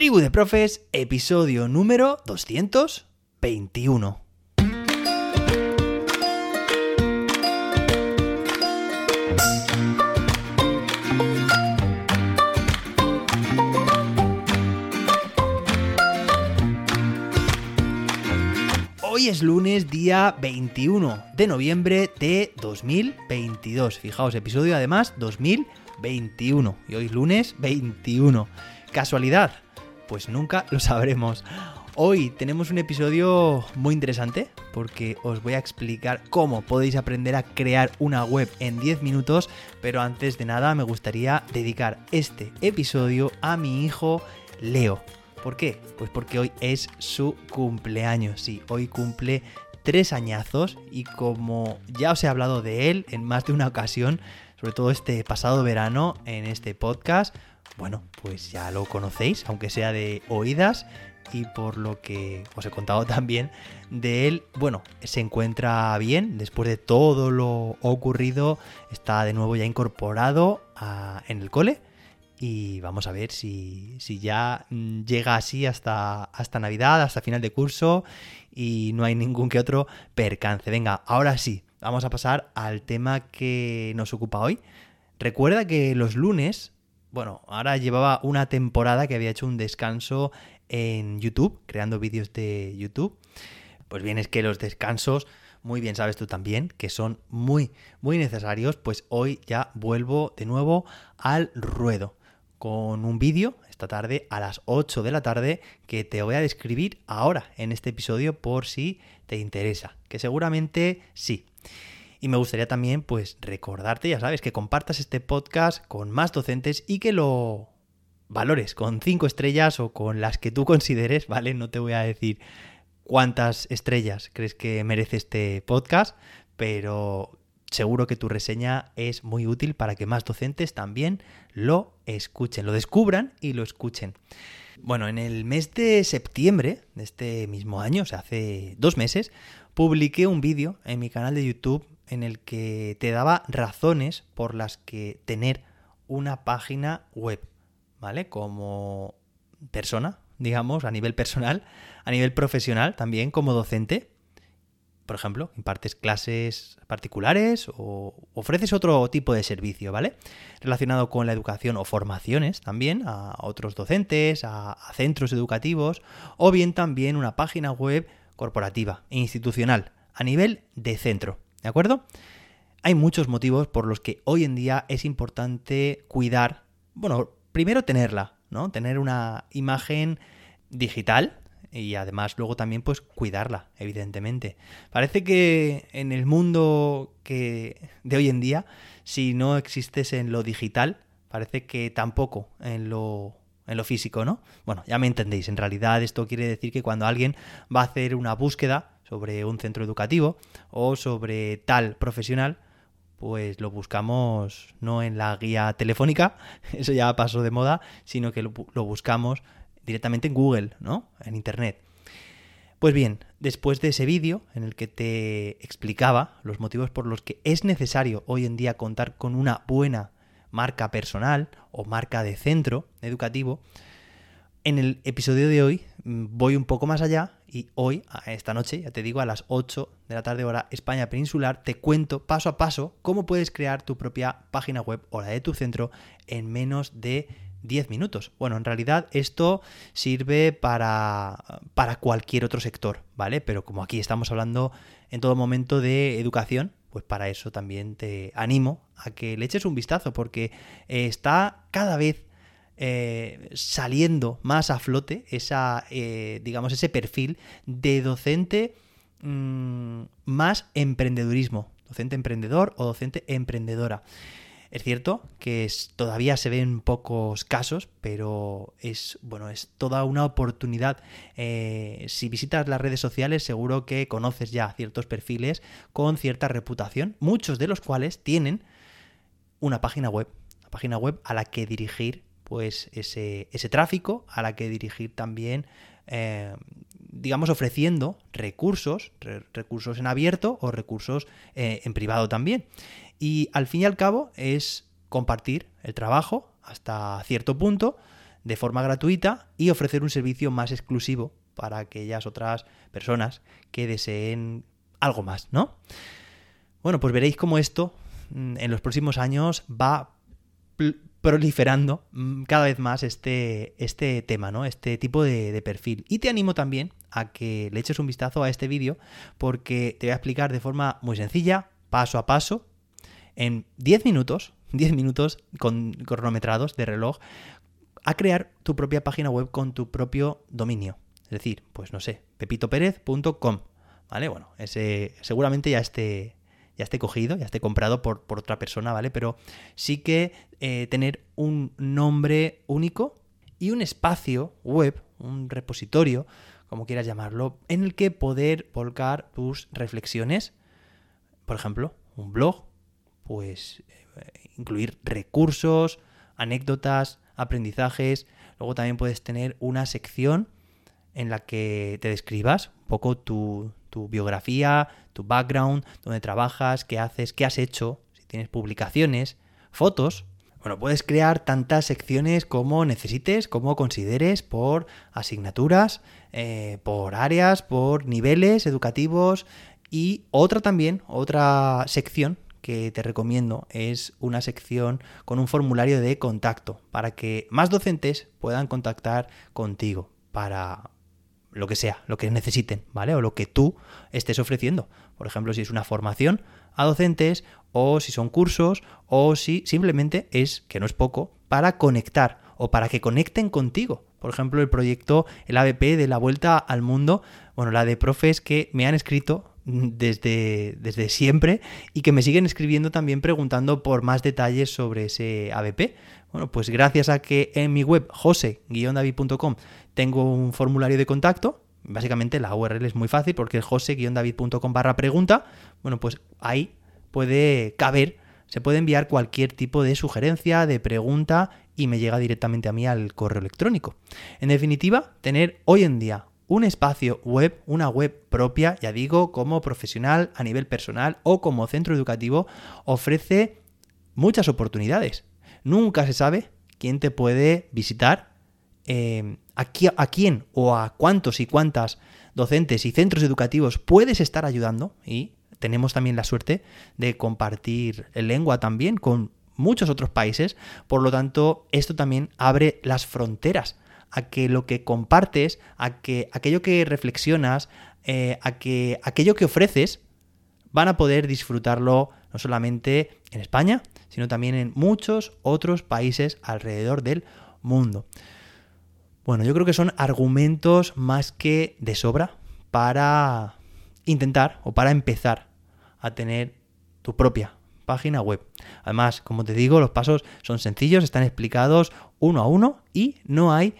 Tribu de Profes, episodio número 221. Hoy es lunes, día 21 de noviembre de 2022. Fijaos, episodio además 2021. Y hoy es lunes 21. ¿Casualidad? Pues nunca lo sabremos. Hoy tenemos un episodio muy interesante porque os voy a explicar cómo podéis aprender a crear una web en 10 minutos, pero antes de nada me gustaría dedicar este episodio a mi hijo Leo. ¿Por qué? Pues porque hoy es su cumpleaños, sí, hoy cumple tres añazos y como ya os he hablado de él en más de una ocasión, sobre todo este pasado verano en este podcast, bueno, pues ya lo conocéis, aunque sea de oídas y por lo que os he contado también de él, bueno, se encuentra bien después de todo lo ocurrido, está de nuevo ya incorporado en el cole y vamos a ver si, si ya llega así hasta, hasta Navidad, hasta final de curso y no hay ningún que otro percance. Venga, ahora sí, vamos a pasar al tema que nos ocupa hoy. Recuerda que los lunes, bueno, ahora llevaba una temporada que había hecho un descanso en YouTube, creando vídeos de YouTube. Pues bien, es que los descansos muy bien sabes tú también que son muy, muy necesarios, pues hoy ya vuelvo de nuevo al ruedo con un vídeo esta tarde a las 8 de la tarde que te voy a describir ahora en este episodio por si te interesa, que seguramente sí. Y me gustaría también pues recordarte, ya sabes, que compartas este podcast con más docentes y que lo valores con 5 estrellas o con las que tú consideres, ¿vale? No te voy a decir cuántas estrellas crees que merece este podcast, pero seguro que tu reseña es muy útil para que más docentes también lo escuchen, lo descubran y lo escuchen. Bueno, en el mes de septiembre de este mismo año, o sea, hace dos meses, publiqué un vídeo en mi canal de YouTube en el que te daba razones por las que tener una página web, ¿vale? Como persona, digamos, a nivel personal, a nivel profesional también como docente, por ejemplo, impartes clases particulares o ofreces otro tipo de servicio, ¿vale? Relacionado con la educación o formaciones también a otros docentes, a, centros educativos, o bien también una página web corporativa e institucional a nivel de centro, ¿de acuerdo? Hay muchos motivos por los que hoy en día es importante cuidar, bueno, primero tenerla, ¿no? Tener una imagen digital, y además luego también pues cuidarla, evidentemente. Parece que en el mundo que de hoy en día, si no existes en lo digital, parece que tampoco en lo en lo físico, ¿no? Bueno, ya me entendéis, en realidad esto quiere decir que cuando alguien va a hacer una búsqueda sobre un centro educativo o sobre tal profesional, pues lo buscamos no en la guía telefónica, eso ya pasó de moda, sino que lo, buscamos directamente en Google, ¿no? En Internet. Pues bien, después de ese vídeo en el que te explicaba los motivos por los que es necesario hoy en día contar con una buena marca personal o marca de centro educativo, en el episodio de hoy mm, voy un poco más allá y hoy, esta noche, ya te digo, a las 8 de la tarde hora España Peninsular, te cuento paso a paso cómo puedes crear tu propia página web o la de tu centro en menos de 10 minutos. Bueno, en realidad esto sirve para, para cualquier otro sector, ¿vale? Pero como aquí estamos hablando en todo momento de educación, pues para eso también te animo a que le eches un vistazo, porque eh, está cada vez eh, saliendo más a flote esa, eh, digamos, ese perfil de docente mm, más emprendedurismo, docente emprendedor o docente emprendedora. Es cierto que todavía se ven pocos casos, pero es bueno, es toda una oportunidad. Eh, si visitas las redes sociales, seguro que conoces ya ciertos perfiles con cierta reputación, muchos de los cuales tienen una página web, una página web a la que dirigir pues ese, ese tráfico, a la que dirigir también eh, digamos, ofreciendo recursos, recursos en abierto o recursos eh, en privado también. Y al fin y al cabo es compartir el trabajo hasta cierto punto de forma gratuita y ofrecer un servicio más exclusivo para aquellas otras personas que deseen algo más, ¿no? Bueno, pues veréis cómo esto mm, en los próximos años va proliferando mm, cada vez más este, este tema, ¿no? Este tipo de, perfil. Y te animo también a que le eches un vistazo a este vídeo porque te voy a explicar de forma muy sencilla, paso a paso, en 10 minutos, 10 minutos con cronometrados de reloj, a crear tu propia página web con tu propio dominio. Es decir, pues no sé, pepitoperez.com. ¿Vale? Bueno, ese seguramente ya esté, ya esté cogido, ya esté comprado por, por otra persona, ¿vale? Pero sí que eh, tener un nombre único y un espacio web, un repositorio, como quieras llamarlo, en el que poder volcar tus reflexiones. Por ejemplo, un blog, pues eh, incluir recursos, anécdotas, aprendizajes. Luego también puedes tener una sección en la que te describas un poco tu, biografía, tu background, dónde trabajas, qué haces, qué has hecho, si tienes publicaciones, fotos. Bueno, puedes crear tantas secciones como necesites, como consideres, por asignaturas, eh, por áreas, por niveles educativos y otra también, otra sección que te recomiendo es una sección con un formulario de contacto para que más docentes puedan contactar contigo para lo que sea, lo que necesiten, ¿vale? O lo que tú estés ofreciendo. Por ejemplo, si es una formación a docentes o si son cursos o si simplemente es, que no es poco, para conectar o para que conecten contigo. Por ejemplo, el proyecto, el ABP de la Vuelta al Mundo, bueno, la de profes que me han escrito desde, desde siempre y que me siguen escribiendo también preguntando por más detalles sobre ese ABP. Bueno, pues gracias a que en mi web jose-david.com tengo un formulario de contacto, básicamente la URL es muy fácil porque es jose-david.com barra pregunta, bueno, pues ahí puede caber, se puede enviar cualquier tipo de sugerencia, de pregunta y me llega directamente a mí al correo electrónico. En definitiva, tener hoy en día un espacio web, una web propia, ya digo, como profesional a nivel personal o como centro educativo, ofrece muchas oportunidades. Nunca se sabe quién te puede visitar, eh, a, a quién o a cuántos y cuántas docentes y centros educativos puedes estar ayudando y tenemos también la suerte de compartir lengua también con muchos otros países, por lo tanto esto también abre las fronteras a que lo que compartes, a que aquello que reflexionas, eh, a que aquello que ofreces, van a poder disfrutarlo no solamente en España, sino también en muchos otros países alrededor del mundo. Bueno, yo creo que son argumentos más que de sobra para intentar o para empezar a tener tu propia página web. Además, como te digo, los pasos son sencillos, están explicados uno a uno y no hay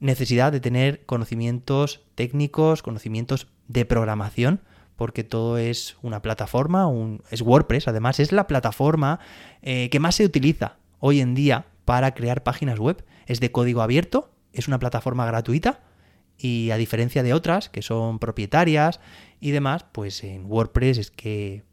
necesidad de tener conocimientos técnicos, conocimientos de programación, porque todo es una plataforma, un, es WordPress, además es la plataforma eh, que más se utiliza hoy en día para crear páginas web. Es de código abierto, es una plataforma gratuita y a diferencia de otras que son propietarias y demás, pues en WordPress es que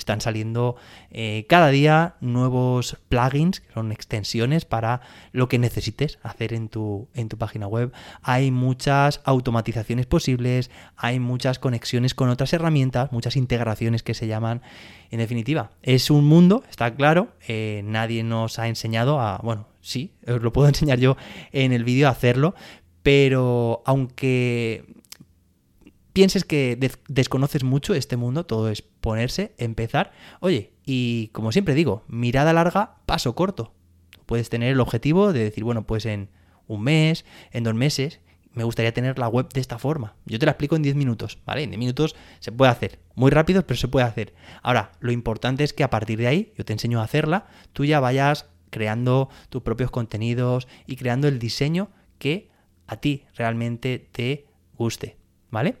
están saliendo eh, cada día nuevos plugins, que son extensiones para lo que necesites hacer en tu, en tu página web. Hay muchas automatizaciones posibles, hay muchas conexiones con otras herramientas, muchas integraciones que se llaman. En definitiva, es un mundo, está claro, eh, nadie nos ha enseñado a, bueno, sí, os lo puedo enseñar yo en el vídeo a hacerlo, pero aunque pienses que desconoces mucho este mundo, todo es ponerse, empezar. Oye, y como siempre digo, mirada larga, paso corto. Puedes tener el objetivo de decir, bueno, pues en un mes, en dos meses, me gustaría tener la web de esta forma. Yo te la explico en 10 minutos, ¿vale? En 10 minutos se puede hacer. Muy rápido, pero se puede hacer. Ahora, lo importante es que a partir de ahí, yo te enseño a hacerla, tú ya vayas creando tus propios contenidos y creando el diseño que a ti realmente te guste, ¿vale?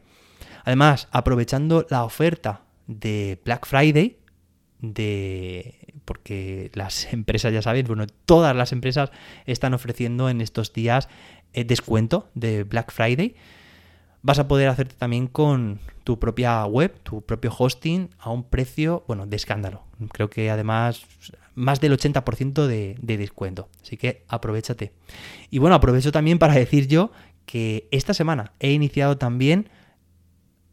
Además, aprovechando la oferta de Black Friday, de porque las empresas ya saben, bueno, todas las empresas están ofreciendo en estos días eh, descuento de Black Friday. Vas a poder hacerte también con tu propia web, tu propio hosting a un precio, bueno, de escándalo. Creo que además más del 80% de, de descuento. Así que aprovechate. Y bueno, aprovecho también para decir yo que esta semana he iniciado también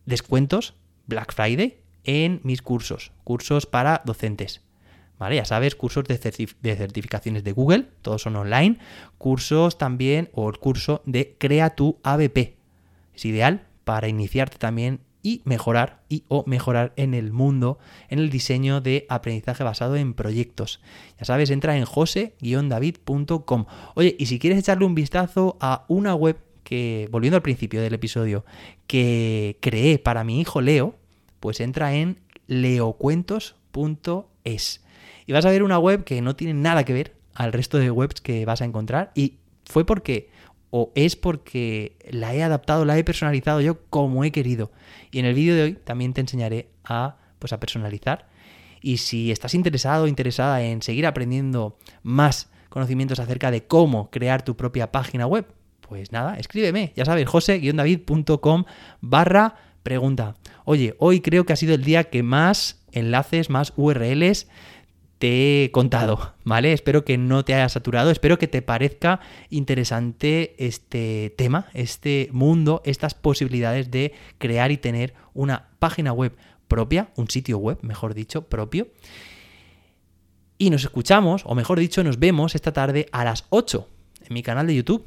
descuentos Black Friday en mis cursos, cursos para docentes. ¿Vale? Ya sabes, cursos de, certificaciones de Google, todos son online, cursos también, o el curso de Crea tu ABP. Es ideal para iniciarte también y mejorar y o mejorar en el mundo en el diseño de aprendizaje basado en proyectos. Ya sabes, entra en jose-david.com. Oye, y si quieres echarle un vistazo a una web que, volviendo al principio del episodio, que creé para mi hijo Leo, pues entra en leocuentos.es. Y vas a ver una web que no tiene nada que ver al resto de webs que vas a encontrar. Y fue porque, o es porque la he adaptado, la he personalizado yo como he querido. Y en el vídeo de hoy también te enseñaré a, pues, a personalizar. Y si estás interesado o interesada en seguir aprendiendo más conocimientos acerca de cómo crear tu propia página web, pues nada, escríbeme, ya sabes, jose-david.com barra pregunta. Oye, hoy creo que ha sido el día que más enlaces, más URLs te he contado, ¿vale? Espero que no te haya saturado, espero que te parezca interesante este tema, este mundo, estas posibilidades de crear y tener una página web propia, un sitio web, mejor dicho, propio. Y nos escuchamos, o mejor dicho, nos vemos esta tarde a las 8 en mi canal de YouTube.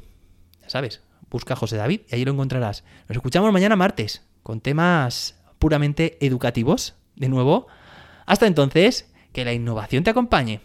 Ya sabes, busca José David y ahí lo encontrarás. Nos escuchamos mañana martes con temas puramente educativos. De nuevo, hasta entonces, que la innovación te acompañe.